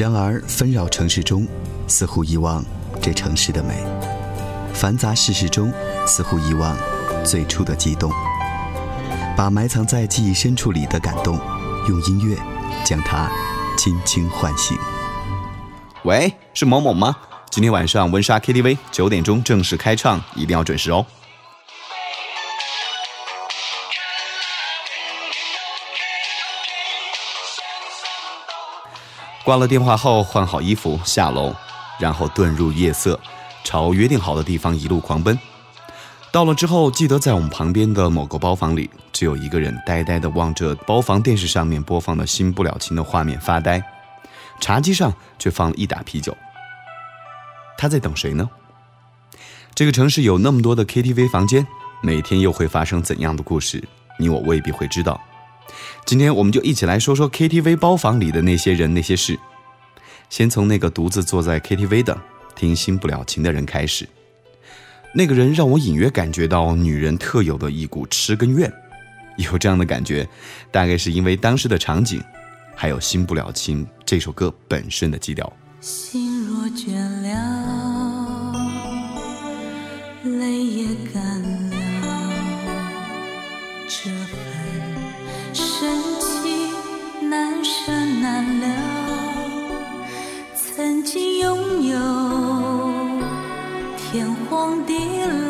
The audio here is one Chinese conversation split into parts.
然而纷扰城市中，似乎遗忘这城市的美；繁杂世事中，似乎遗忘最初的悸动。把埋藏在记忆深处里的感动，用音乐将它轻轻唤醒。喂，是某某吗？今天晚上温莎 KTV 九点钟正式开唱，一定要准时哦。挂了电话后，换好衣服下楼，然后遁入夜色，朝约定好的地方一路狂奔。到了之后，记得在我们旁边的某个包房里，只有一个人呆呆地望着包房电视上面播放的新不了情的画面发呆，茶几上却放了一打啤酒。他在等谁呢？这个城市有那么多的 KTV 房间，每天又会发生怎样的故事？你我未必会知道。今天我们就一起来说说 KTV 包房里的那些人那些事。先从那个独自坐在 KTV 的听新不了情的人开始。那个人让我隐约感觉到女人特有的一股痴跟怨，有这样的感觉，大概是因为当时的场景，还有新不了情这首歌本身的基调。心若倦了，泪也干了，这深情难舍难了。曾经拥有天荒地老，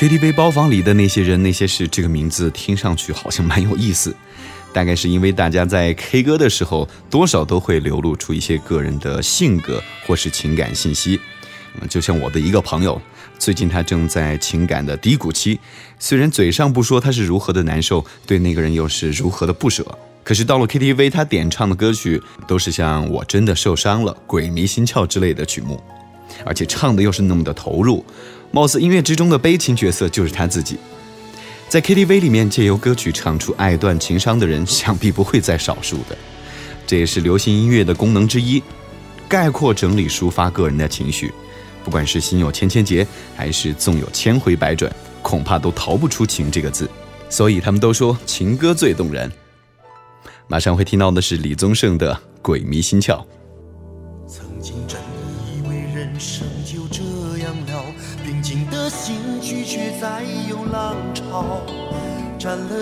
KTV 包房里的那些人那些事，这个名字听上去好像蛮有意思。大概是因为大家在 K 歌的时候，多少都会流露出一些个人的性格或是情感信息。就像我的一个朋友，最近他正在情感的低谷期，虽然嘴上不说他是如何的难受，对那个人又是如何的不舍，可是到了 KTV，他点唱的歌曲都是像《我真的受伤了》《鬼迷心窍》之类的曲目，而且唱的又是那么的投入，貌似音乐之中的悲情角色就是他自己。在 KTV 里面借由歌曲唱出爱断情伤的人，想必不会在少数的。这也是流行音乐的功能之一，概括整理抒发个人的情绪。不管是心有千千结，还是纵有千回百转，恐怕都逃不出“情”这个字。所以他们都说情歌最动人。马上会听到的是李宗盛的《鬼迷心窍》。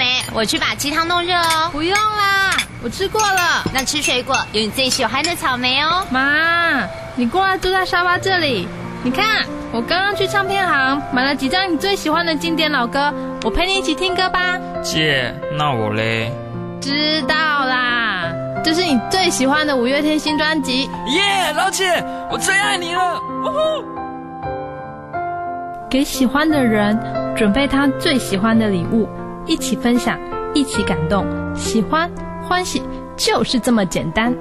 没？我去把鸡汤弄热哦。不用啦，我吃过了。那吃水果，有你最喜欢的草莓哦。妈，你过来坐在沙发这里。你看，我刚刚去唱片行买了几张你最喜欢的经典老歌，我陪你一起听歌吧。姐，那我嘞？知道啦，这是你最喜欢的五月天新专辑。耶，老姐，我最爱你了！呜呼！给喜欢的人准备他最喜欢的礼物，一起分享，一起感动，喜欢欢喜就是这么简单。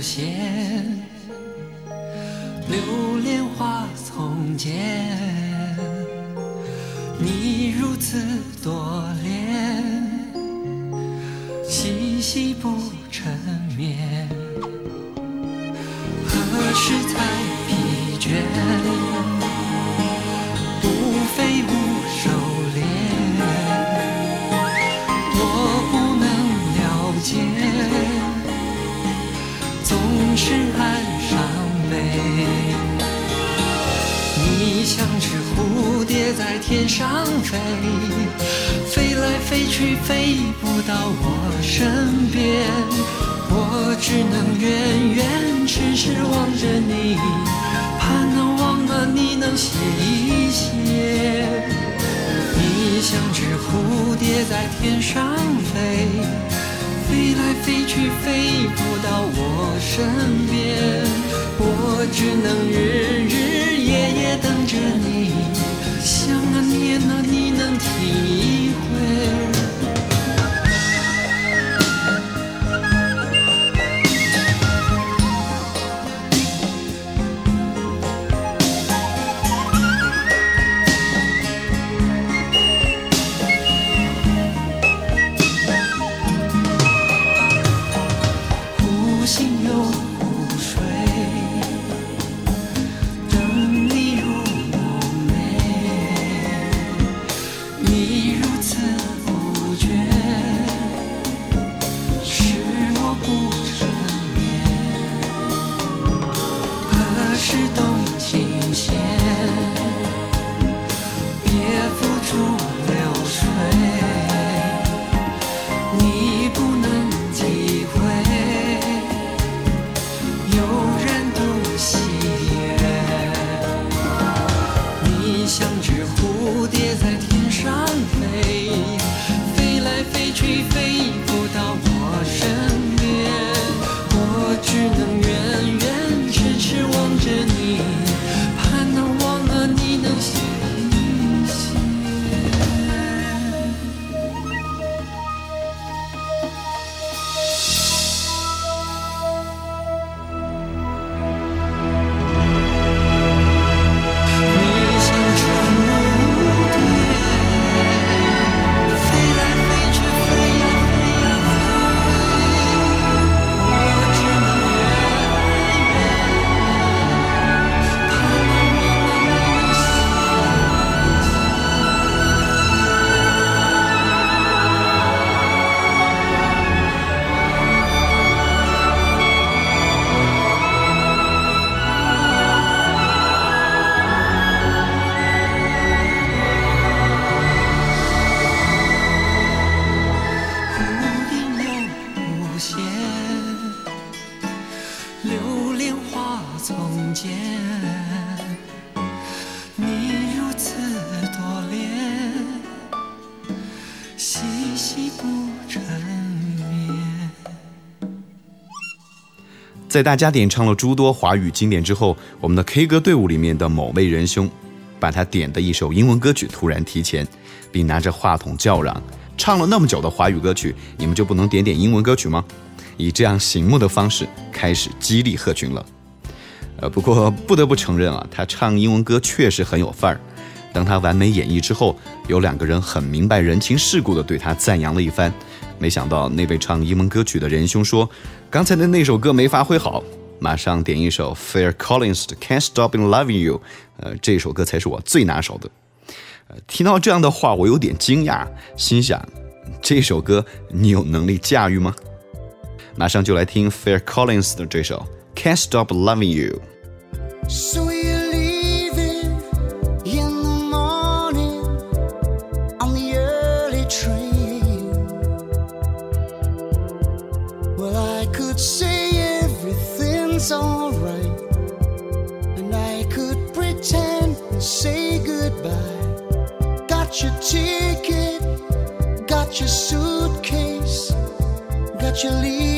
现，流连花丛间。你如此多恋，岸上飞。你像只蝴蝶在天上飞，飞来飞去飞不到我身边，我只能远远痴痴望着你，盼能望啊你能歇一歇。你像只蝴蝶在天上飞，飞来飞去飞不到我身边，我只能日日夜夜等着你，想啊念啊你能体会。在大家点唱了诸多华语经典之后，我们的 K 歌队伍里面的某位仁兄，把他点的一首英文歌曲突然提前，并拿着话筒叫嚷：“唱了那么久的华语歌曲，你们就不能点点英文歌曲吗？”以这样醒目的方式开始激励贺群了。呃，不过不得不承认啊，他唱英文歌确实很有范儿。当他完美演绎之后，有两个人很明白人情世故的对他赞扬了一番。没想到那位唱英文歌曲的仁兄说：“刚才的那首歌没发挥好，马上点一首 Fair Collins 的 Can't Stop Loving You。”呃，这首歌才是我最拿手的。呃，听到这样的话，我有点惊讶，心想：这首歌你有能力驾驭吗？马上就来听 Fair Collins 的这首 Can't Stop Loving You。you leave.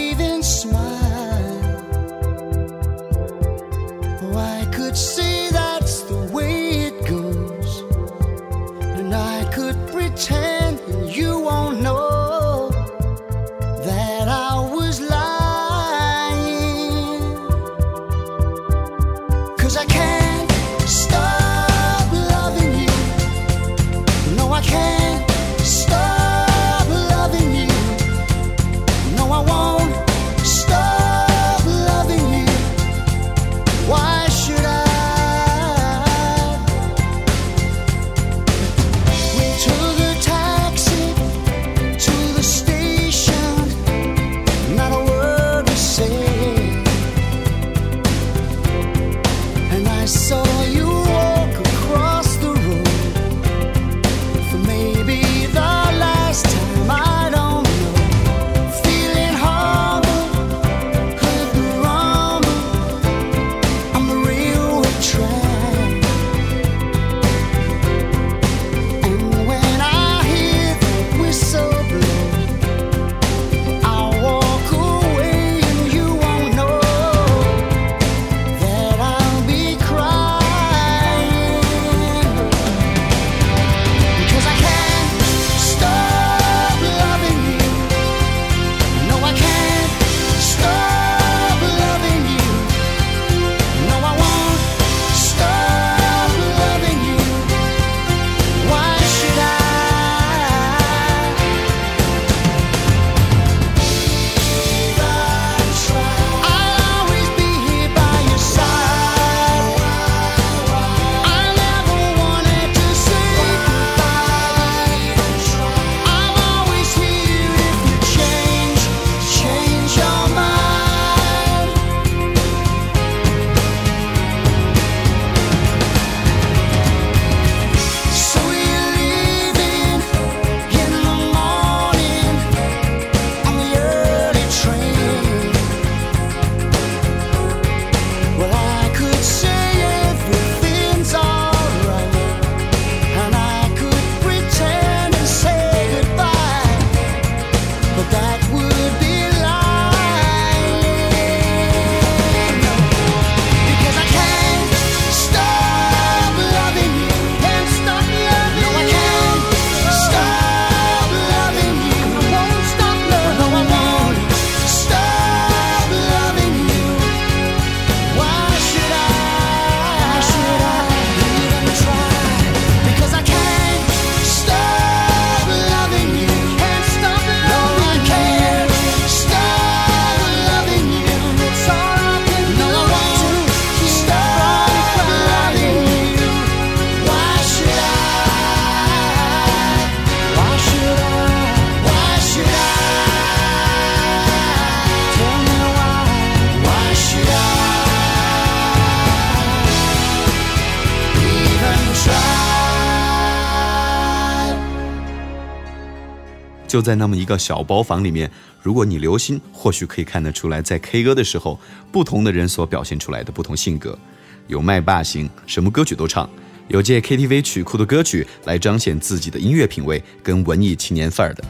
就在那么一个小包房里面，如果你留心，或许可以看得出来，在 K 歌的时候，不同的人所表现出来的不同性格。有麦霸型，什么歌曲都唱；有借 KTV 曲库的歌曲来彰显自己的音乐品味跟文艺青年范儿的，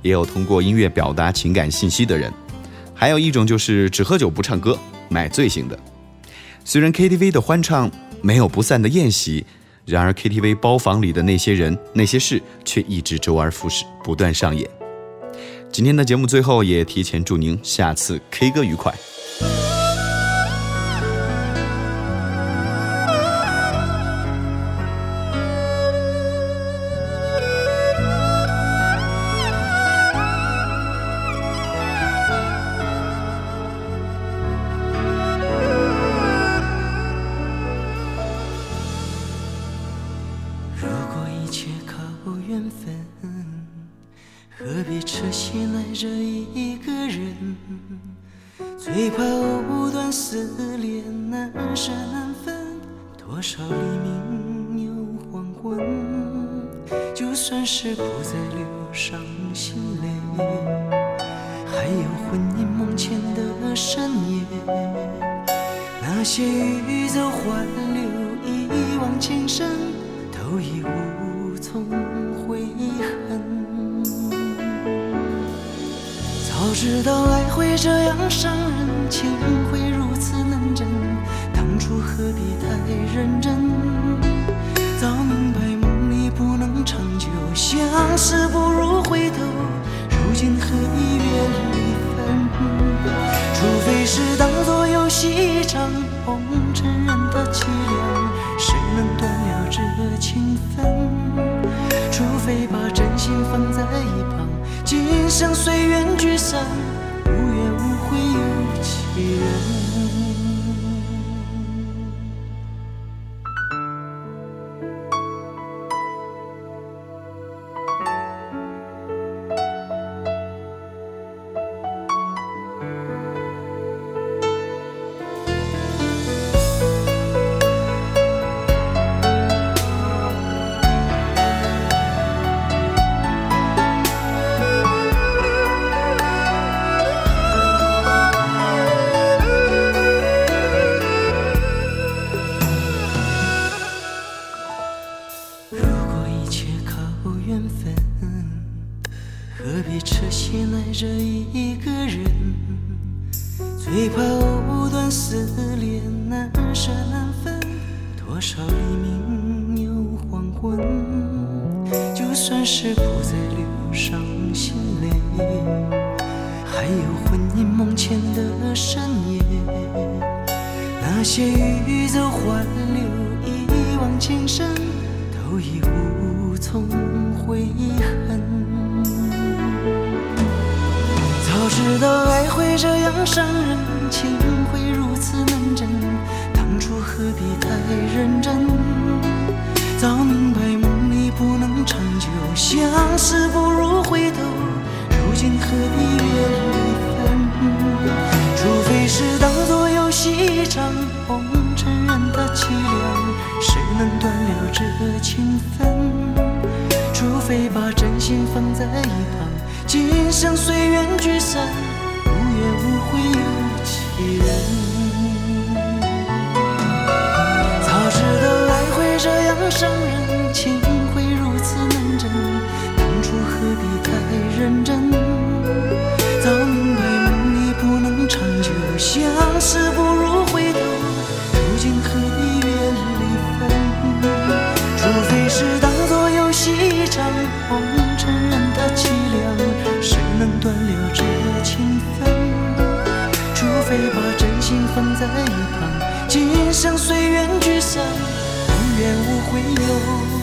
也有通过音乐表达情感信息的人。还有一种就是只喝酒不唱歌，买醉型的。虽然 KTV 的欢唱没有不散的宴席，然而 KTV 包房里的那些人、那些事却一直周而复始，不断上演。今天的节目最后也提前祝您下次 K 歌愉快。深夜。那些欲走还留，一往情深，都已无从悔恨。早知道爱会这样伤人，情会如此难枕，当初何必太认真？早明白梦里不能长久，相思不如回头，如今何必怨离分？除非是当作游戏一场，红尘人的凄凉，谁能断了这情分？除非把真心放在一旁，今生随缘聚散，无怨无悔有几人。爱着一个人？最怕藕断丝连，难舍难分。多少黎明又黄昏，就算是不再流伤心泪，还有魂萦梦牵的深夜。那些欲走还留，一往情深，都已无从悔恨。早知道爱会这样伤人，情会如此难枕，当初何必太认真？早明白梦里不能长久，相思不如回头，如今何必怨离分？除非是当作游戏一场，红尘人的凄凉，谁能断了这情分？除非把真心放在一旁，今生随缘聚散，无怨无悔有几人。早知道爱会这样伤人，谁能断了这情分？除非把真心放在一旁，今生随缘聚散，无怨无悔有